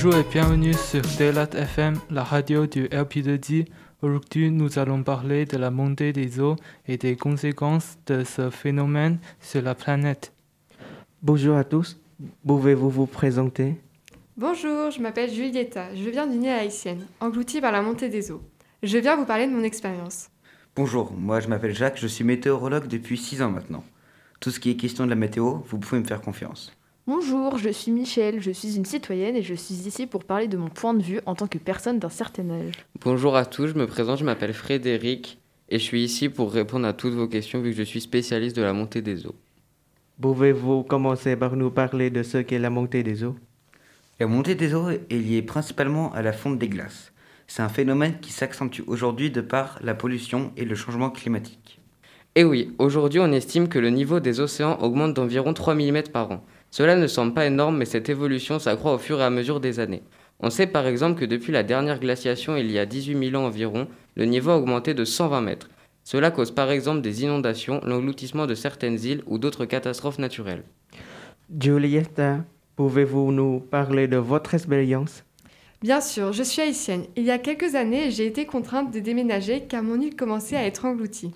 Bonjour et bienvenue sur Delat FM, la radio du LP2D. Aujourd'hui, nous allons parler de la montée des eaux et des conséquences de ce phénomène sur la planète. Bonjour à tous, pouvez-vous vous présenter? Bonjour, je m'appelle Julietta, je viens d'une île haïtienne, engloutie par la montée des eaux. Je viens vous parler de mon expérience. Bonjour, moi je m'appelle Jacques, je suis météorologue depuis 6 ans maintenant. Tout ce qui est question de la météo, vous pouvez me faire confiance. Bonjour, je suis Michel, je suis une citoyenne et je suis ici pour parler de mon point de vue en tant que personne d'un certain âge. Bonjour à tous, je me présente, je m'appelle Frédéric et je suis ici pour répondre à toutes vos questions vu que je suis spécialiste de la montée des eaux. Pouvez-vous commencer par nous parler de ce qu'est la montée des eaux? La montée des eaux est liée principalement à la fonte des glaces. C'est un phénomène qui s'accentue aujourd'hui de par la pollution et le changement climatique. Et oui, aujourd'hui on estime que le niveau des océans augmente d'environ 3 mm par an. Cela ne semble pas énorme mais cette évolution s'accroît au fur et à mesure des années. On sait par exemple que depuis la dernière glaciation il y a 18 000 ans environ, le niveau a augmenté de 120 mètres. Cela cause par exemple des inondations, l'engloutissement de certaines îles ou d'autres catastrophes naturelles. Julietta, pouvez-vous nous parler de votre expérience? Bien sûr, je suis haïtienne. Il y a quelques années, j'ai été contrainte de déménager car mon île commençait à être engloutie.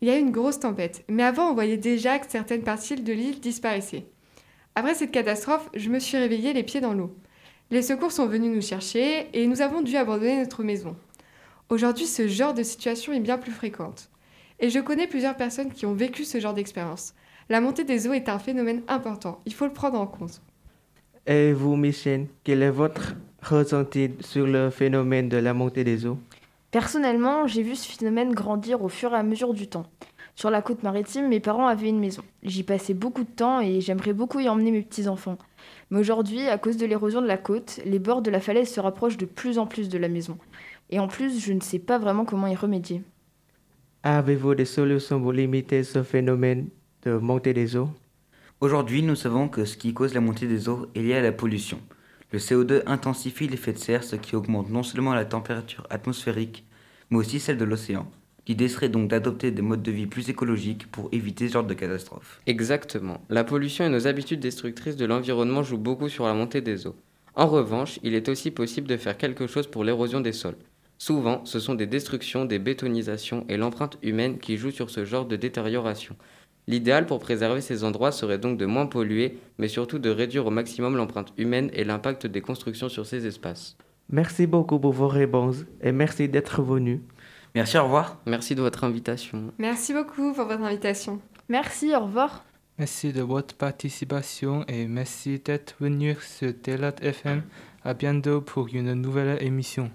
Il y a eu une grosse tempête, mais avant on voyait déjà que certaines parties de l'île disparaissaient. Après cette catastrophe, je me suis réveillée les pieds dans l'eau. Les secours sont venus nous chercher et nous avons dû abandonner notre maison. Aujourd'hui, ce genre de situation est bien plus fréquente. Et je connais plusieurs personnes qui ont vécu ce genre d'expérience. La montée des eaux est un phénomène important, il faut le prendre en compte. Et vous, Michel, quel est votre ressenti sur le phénomène de la montée des eaux? Personnellement, j'ai vu ce phénomène grandir au fur et à mesure du temps. Sur la côte maritime, mes parents avaient une maison. J'y passais beaucoup de temps et j'aimerais beaucoup y emmener mes petits-enfants. Mais aujourd'hui, à cause de l'érosion de la côte, les bords de la falaise se rapprochent de plus en plus de la maison. Et en plus, je ne sais pas vraiment comment y remédier. Avez-vous des solutions pour limiter ce phénomène de montée des eaux? Aujourd'hui, nous savons que ce qui cause la montée des eaux est lié à la pollution. Le CO2 intensifie l'effet de serre, ce qui augmente non seulement la température atmosphérique, mais aussi celle de l'océan. L'idée serait donc d'adopter des modes de vie plus écologiques pour éviter ce genre de catastrophe. Exactement. La pollution et nos habitudes destructrices de l'environnement jouent beaucoup sur la montée des eaux. En revanche, il est aussi possible de faire quelque chose pour l'érosion des sols. Souvent, ce sont des destructions, des bétonisations et l'empreinte humaine qui jouent sur ce genre de détérioration. L'idéal pour préserver ces endroits serait donc de moins polluer, mais surtout de réduire au maximum l'empreinte humaine et l'impact des constructions sur ces espaces. Merci beaucoup pour vos réponses et merci d'être venu. Merci, au revoir. Merci de votre invitation. Merci beaucoup pour votre invitation. Merci, au revoir. Merci de votre participation et merci d'être venu sur Delat FM. À bientôt pour une nouvelle émission.